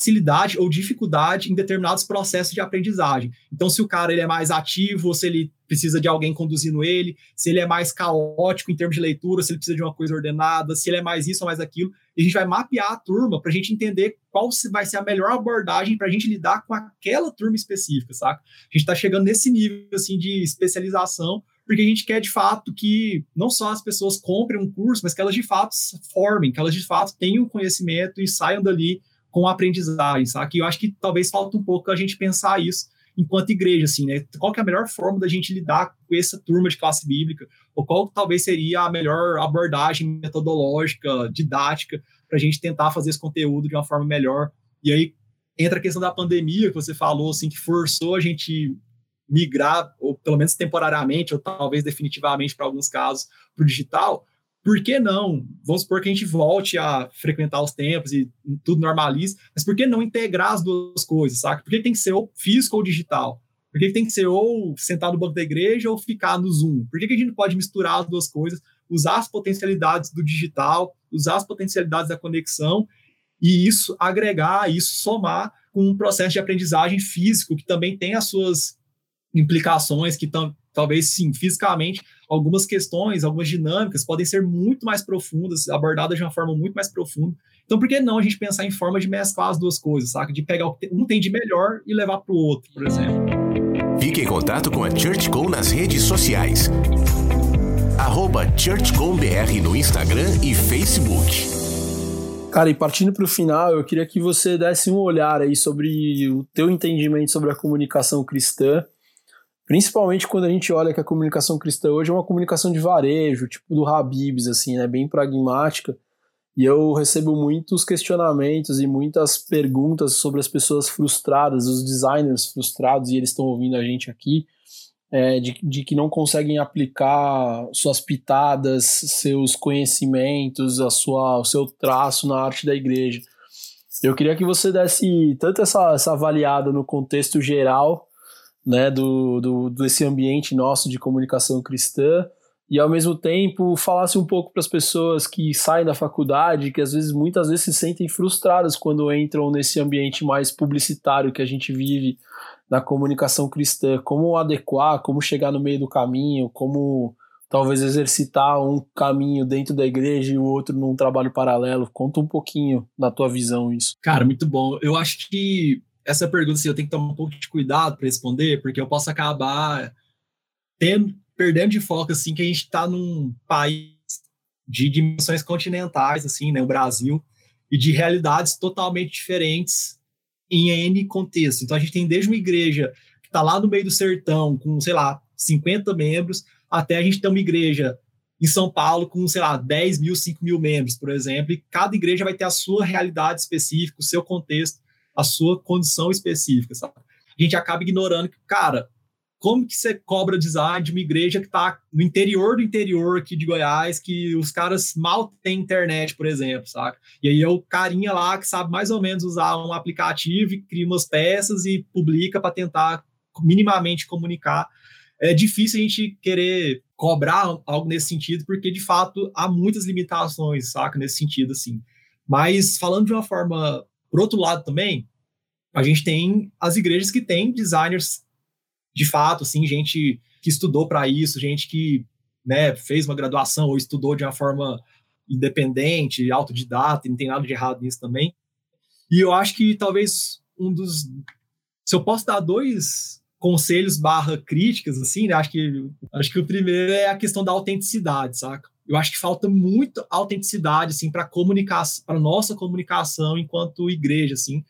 facilidade ou dificuldade em determinados processos de aprendizagem. Então, se o cara ele é mais ativo, ou se ele precisa de alguém conduzindo ele, se ele é mais caótico em termos de leitura, se ele precisa de uma coisa ordenada, se ele é mais isso ou mais aquilo, a gente vai mapear a turma para a gente entender qual vai ser a melhor abordagem para a gente lidar com aquela turma específica, saca? A gente está chegando nesse nível assim de especialização, porque a gente quer de fato que não só as pessoas comprem um curso, mas que elas de fato formem, que elas de fato tenham conhecimento e saiam dali com aprendizagem, sabe? E eu acho que talvez falta um pouco a gente pensar isso enquanto igreja, assim, né? Qual é a melhor forma da gente lidar com essa turma de classe bíblica? Ou qual talvez seria a melhor abordagem metodológica, didática, para a gente tentar fazer esse conteúdo de uma forma melhor? E aí entra a questão da pandemia que você falou, assim, que forçou a gente migrar, ou pelo menos temporariamente, ou talvez definitivamente para alguns casos, para o digital, por que não? Vamos supor que a gente volte a frequentar os tempos e tudo normalize, mas por que não integrar as duas coisas, saca? Por que tem que ser ou físico ou digital? Por que tem que ser ou sentar no banco da igreja ou ficar no Zoom? Por que, a gente pode misturar as duas coisas, usar as potencialidades do digital, usar as potencialidades da conexão e isso agregar, isso somar com um processo de aprendizagem físico que também tem as suas implicações, que talvez sim, fisicamente, algumas questões, algumas dinâmicas podem ser muito mais profundas, abordadas de uma forma muito mais profunda. Então, por que não a gente pensar em forma de mesclar as duas coisas, saca? De pegar o que um tem de melhor e levar para o outro, por exemplo. Fique em contato com a ChurchCom nas redes sociais. Arroba ChurchComBR no Instagram e Facebook. Cara, e partindo para o final, eu queria que você desse um olhar aí sobre o teu entendimento sobre a comunicação cristã Principalmente quando a gente olha que a comunicação cristã hoje é uma comunicação de varejo, tipo do Habibs, assim, né, bem pragmática. E eu recebo muitos questionamentos e muitas perguntas sobre as pessoas frustradas, os designers frustrados, e eles estão ouvindo a gente aqui, é, de, de que não conseguem aplicar suas pitadas, seus conhecimentos, a sua, o seu traço na arte da igreja. Eu queria que você desse tanto essa, essa avaliada no contexto geral né, do, do, desse ambiente nosso de comunicação cristã e ao mesmo tempo falasse um pouco para as pessoas que saem da faculdade, que às vezes muitas vezes se sentem frustradas quando entram nesse ambiente mais publicitário que a gente vive na comunicação cristã, como adequar, como chegar no meio do caminho, como talvez exercitar um caminho dentro da igreja e o outro num trabalho paralelo. Conta um pouquinho na tua visão isso. Cara, muito bom. Eu acho que essa pergunta assim, eu tenho que tomar um pouco de cuidado para responder, porque eu posso acabar tendo perdendo de foco assim que a gente está num país de dimensões continentais assim, né, o Brasil, e de realidades totalmente diferentes em N contexto. Então a gente tem desde uma igreja que está lá no meio do sertão com, sei lá, 50 membros, até a gente ter uma igreja em São Paulo com, sei lá, 10 mil, 5 mil membros, por exemplo, e cada igreja vai ter a sua realidade específica, o seu contexto, a sua condição específica, sabe? A gente acaba ignorando que, cara, como que você cobra design de uma igreja que está no interior do interior aqui de Goiás, que os caras mal têm internet, por exemplo, saca? E aí é o carinha lá que sabe mais ou menos usar um aplicativo e cria umas peças e publica para tentar minimamente comunicar. É difícil a gente querer cobrar algo nesse sentido, porque de fato há muitas limitações, saca? Nesse sentido, assim. Mas falando de uma forma, por outro lado também, a gente tem as igrejas que têm designers de fato, assim, gente que estudou para isso, gente que né, fez uma graduação ou estudou de uma forma independente, autodidata, não tem nada de errado nisso também. E eu acho que talvez um dos. Se eu posso dar dois conselhos barra críticas, assim, né, acho que acho que o primeiro é a questão da autenticidade, saca? Eu acho que falta muito autenticidade, assim, para comunicar, para nossa comunicação enquanto igreja, assim,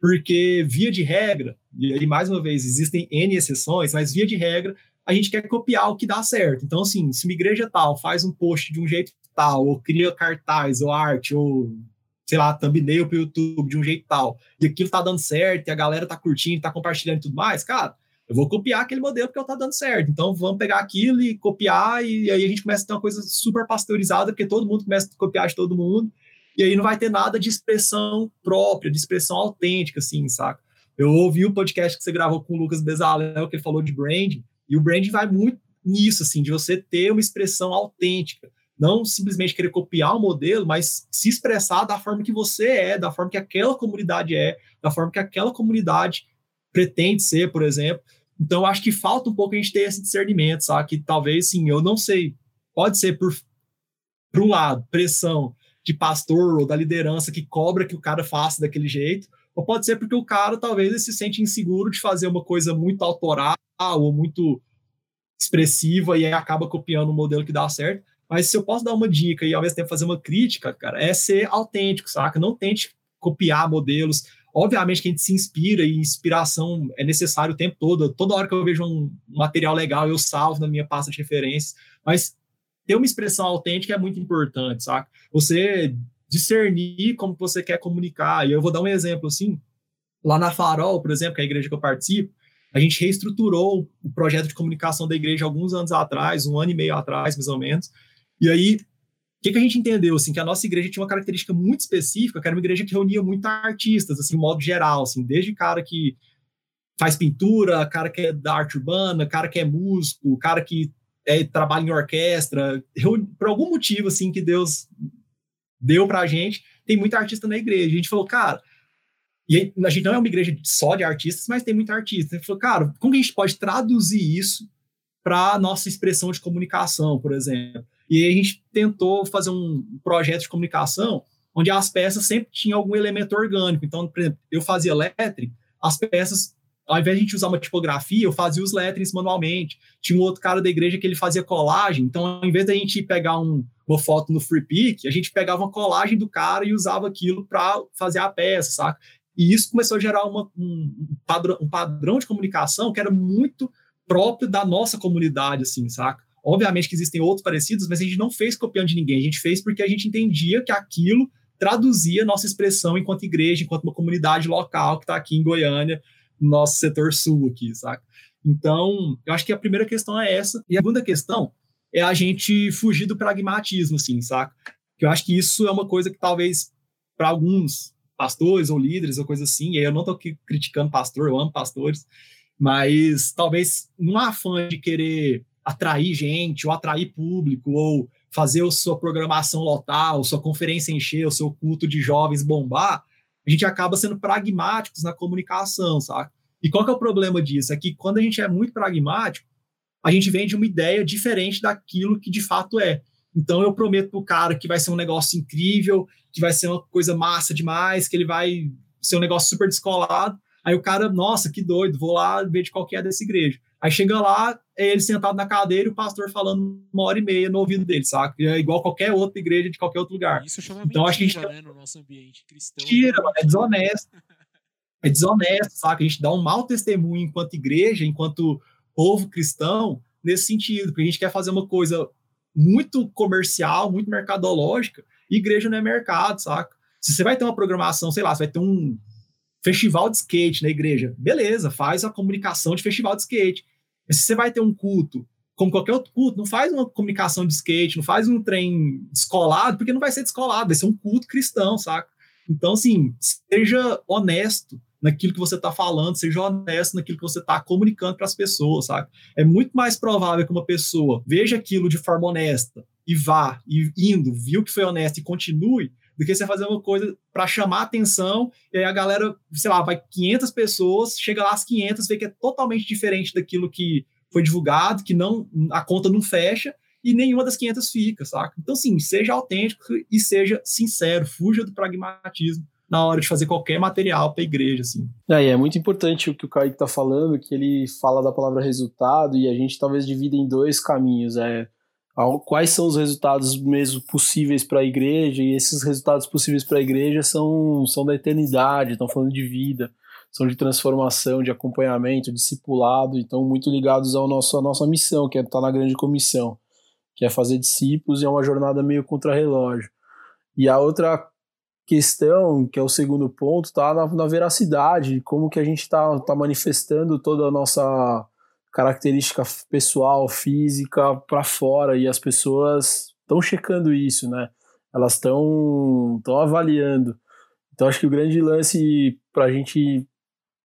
porque, via de regra, e aí, mais uma vez, existem N exceções, mas, via de regra, a gente quer copiar o que dá certo. Então, assim, se uma igreja tal faz um post de um jeito tal, ou cria cartaz, ou arte, ou, sei lá, thumbnail para o YouTube de um jeito tal, e aquilo tá dando certo, e a galera tá curtindo, tá compartilhando e tudo mais, cara, eu vou copiar aquele modelo porque tá dando certo. Então, vamos pegar aquilo e copiar, e aí a gente começa a ter uma coisa super pasteurizada, porque todo mundo começa a copiar de todo mundo, e aí não vai ter nada de expressão própria, de expressão autêntica, assim, saca? Eu ouvi o podcast que você gravou com o Lucas Bezalel, que ele falou de branding, e o branding vai muito nisso, assim, de você ter uma expressão autêntica. Não simplesmente querer copiar o modelo, mas se expressar da forma que você é, da forma que aquela comunidade é, da forma que aquela comunidade pretende ser, por exemplo. Então, acho que falta um pouco a gente ter esse discernimento, sabe? Que talvez, sim, eu não sei, pode ser por, por um lado, pressão de pastor ou da liderança que cobra que o cara faça daquele jeito, ou pode ser porque o cara talvez se sente inseguro de fazer uma coisa muito autoral ou muito expressiva e aí acaba copiando um modelo que dá certo. Mas se eu posso dar uma dica e ao mesmo tempo fazer uma crítica, cara, é ser autêntico, saca? Não tente copiar modelos. Obviamente que a gente se inspira e inspiração é necessário o tempo todo. Toda hora que eu vejo um material legal, eu salvo na minha pasta de referências. Mas ter uma expressão autêntica é muito importante, saca? Você discernir como você quer comunicar. E eu vou dar um exemplo assim. Lá na Farol, por exemplo, que é a igreja que eu participo, a gente reestruturou o projeto de comunicação da igreja alguns anos atrás, um ano e meio atrás, mais ou menos. E aí, que, que a gente entendeu? Assim, que a nossa igreja tinha uma característica muito específica, que era uma igreja que reunia muitos artistas, assim, de modo geral, assim, desde cara que faz pintura, cara que é da arte urbana, cara que é músico, cara que é, trabalha em orquestra, por algum motivo assim que Deus deu para a gente, tem muita artista na igreja. A gente falou, cara, e a gente não é uma igreja só de artistas, mas tem muita artista. A gente falou, cara, como que a gente pode traduzir isso para nossa expressão de comunicação, por exemplo? E a gente tentou fazer um projeto de comunicação onde as peças sempre tinham algum elemento orgânico. Então, por exemplo, eu fazia lettering, as peças ao invés de a gente usar uma tipografia, eu fazia os letterings manualmente. Tinha um outro cara da igreja que ele fazia colagem, então ao invés da gente pegar um, uma foto no Free Pick, a gente pegava uma colagem do cara e usava aquilo para fazer a peça, saca? E isso começou a gerar uma, um, padrão, um padrão de comunicação que era muito próprio da nossa comunidade, assim, saca? Obviamente que existem outros parecidos, mas a gente não fez copiando de ninguém, a gente fez porque a gente entendia que aquilo traduzia nossa expressão enquanto igreja, enquanto uma comunidade local que está aqui em Goiânia, nosso setor sul aqui, saca? Então, eu acho que a primeira questão é essa. E a segunda questão é a gente fugir do pragmatismo, assim, saca? Que eu acho que isso é uma coisa que talvez para alguns pastores ou líderes ou coisa assim, e eu não estou aqui criticando pastor, eu amo pastores, Mas talvez num afã de querer atrair gente, ou atrair público, ou fazer a sua programação lotar, ou sua conferência encher, o seu culto de jovens bombar, a gente acaba sendo pragmáticos na comunicação, sabe? E qual que é o problema disso? É que quando a gente é muito pragmático, a gente vende uma ideia diferente daquilo que de fato é. Então eu prometo pro cara que vai ser um negócio incrível, que vai ser uma coisa massa demais, que ele vai ser um negócio super descolado. Aí o cara, nossa, que doido, vou lá ver de qual que é dessa igreja. Aí chega lá, é ele sentado na cadeira e o pastor falando uma hora e meia no ouvido dele, saca? É igual qualquer outra igreja de qualquer outro lugar. Isso chama então, mentira, acho que a gente... né, no nosso ambiente cristão. Mentira, é desonesto. É desonesto, saca? A gente dá um mau testemunho enquanto igreja, enquanto povo cristão, nesse sentido, porque a gente quer fazer uma coisa muito comercial, muito mercadológica, e igreja não é mercado, saca? Se você vai ter uma programação, sei lá, você vai ter um festival de skate na igreja, beleza, faz a comunicação de festival de skate. Mas se você vai ter um culto, como qualquer outro culto, não faz uma comunicação de skate, não faz um trem descolado, porque não vai ser descolado, vai ser um culto cristão, saca? Então, assim, seja honesto naquilo que você está falando, seja honesto naquilo que você está comunicando para as pessoas, sabe? É muito mais provável que uma pessoa veja aquilo de forma honesta e vá, e indo, viu que foi honesto e continue, do que você fazer uma coisa para chamar atenção, e aí a galera, sei lá, vai 500 pessoas, chega lá as 500, vê que é totalmente diferente daquilo que foi divulgado, que não a conta não fecha, e nenhuma das 500 fica, saca? Então, sim, seja autêntico e seja sincero, fuja do pragmatismo na hora de fazer qualquer material para a igreja, assim. É, é muito importante o que o Kaique está falando, que ele fala da palavra resultado e a gente talvez divida em dois caminhos, é quais são os resultados mesmo possíveis para a igreja, e esses resultados possíveis para a igreja são, são da eternidade, estão falando de vida, são de transformação, de acompanhamento, discipulado, estão muito ligados ao nosso, à nossa missão, que é estar tá na grande comissão, que é fazer discípulos e é uma jornada meio contra-relógio. E a outra questão, que é o segundo ponto, está na, na, veracidade, como que a gente está tá manifestando toda a nossa característica pessoal, física para fora e as pessoas estão checando isso, né? Elas estão estão avaliando. Então acho que o grande lance para a gente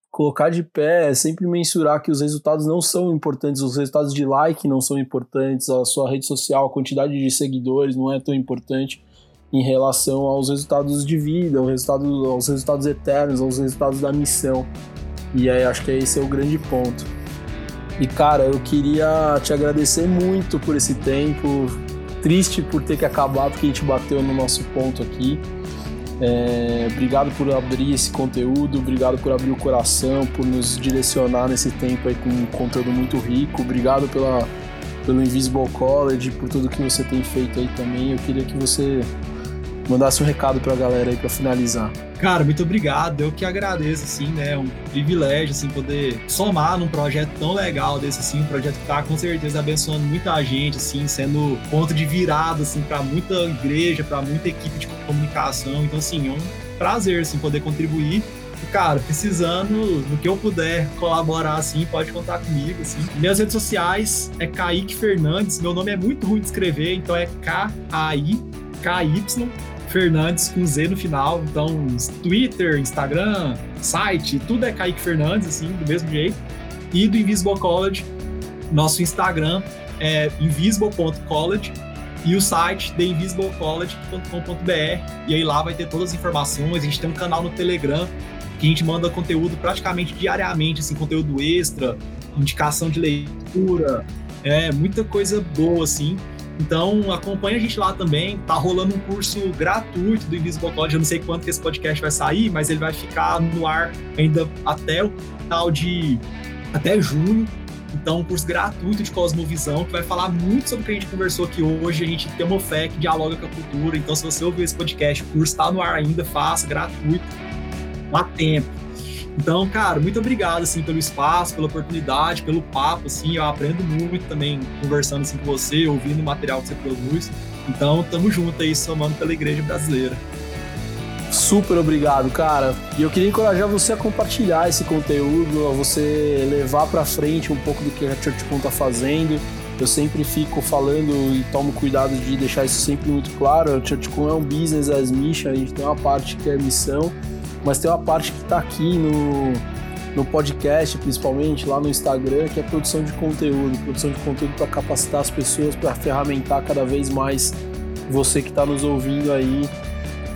colocar de pé é sempre mensurar que os resultados não são importantes, os resultados de like não são importantes, a sua rede social, a quantidade de seguidores não é tão importante em relação aos resultados de vida, aos resultados, aos resultados eternos, aos resultados da missão. E aí acho que esse é o grande ponto. E cara, eu queria te agradecer muito por esse tempo. Triste por ter que acabar, porque a gente bateu no nosso ponto aqui. É, obrigado por abrir esse conteúdo, obrigado por abrir o coração, por nos direcionar nesse tempo aí com um conteúdo muito rico. Obrigado pela, pelo Invisible College, por tudo que você tem feito aí também. Eu queria que você mandasse um recado para a galera aí para finalizar. Cara, muito obrigado. Eu que agradeço, assim, né? Um privilégio, assim, poder somar num projeto tão legal desse, assim, um projeto que tá com certeza abençoando muita gente, assim, sendo ponto de virada, assim, para muita igreja, para muita equipe de comunicação. Então, assim, é um prazer, assim, poder contribuir. Cara, precisando do que eu puder colaborar, assim, pode contar comigo, assim. Minhas redes sociais é Kaique Fernandes. Meu nome é muito ruim de escrever, então é K-A-I K-Y Fernandes com Z no final. Então, Twitter, Instagram, site, tudo é Kaique Fernandes, assim, do mesmo jeito. E do Invisible College, nosso Instagram é invisible.college e o site theinvisiblecollege.com.br. E aí lá vai ter todas as informações. A gente tem um canal no Telegram que a gente manda conteúdo praticamente diariamente, assim, conteúdo extra, indicação de leitura, é muita coisa boa, assim. Então acompanha a gente lá também. Tá rolando um curso gratuito do Invisible College. Eu não sei quanto que esse podcast vai sair, mas ele vai ficar no ar ainda até o final de até junho. Então, um curso gratuito de Cosmovisão que vai falar muito sobre o que a gente conversou aqui hoje. A gente tem uma fé que dialoga com a cultura. Então, se você ouviu esse podcast, o curso está no ar ainda, faça, gratuito. Dá tempo. Então, cara, muito obrigado, assim, pelo espaço, pela oportunidade, pelo papo, assim, eu aprendo muito também conversando, assim, com você, ouvindo o material que você produz. Então, tamo junto aí, somando pela igreja brasileira. Super obrigado, cara. E eu queria encorajar você a compartilhar esse conteúdo, a você levar para frente um pouco do que a ChurchCon tá fazendo. Eu sempre fico falando e tomo cuidado de deixar isso sempre muito claro. A ChurchCon é um business as mission, a gente tem uma parte que é missão mas tem uma parte que está aqui no, no podcast, principalmente lá no Instagram, que é produção de conteúdo, produção de conteúdo para capacitar as pessoas, para ferramentar cada vez mais você que está nos ouvindo aí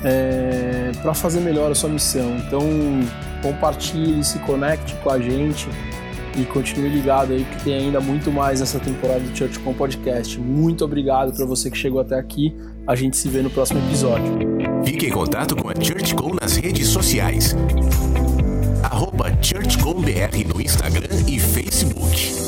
é, para fazer melhor a sua missão. Então compartilhe, se conecte com a gente e continue ligado aí que tem ainda muito mais nessa temporada do ChurchCom Podcast. Muito obrigado para você que chegou até aqui. A gente se vê no próximo episódio. Fique em contato com a ChurchCom nas redes sociais. Arroba ChurchComBR no Instagram e Facebook.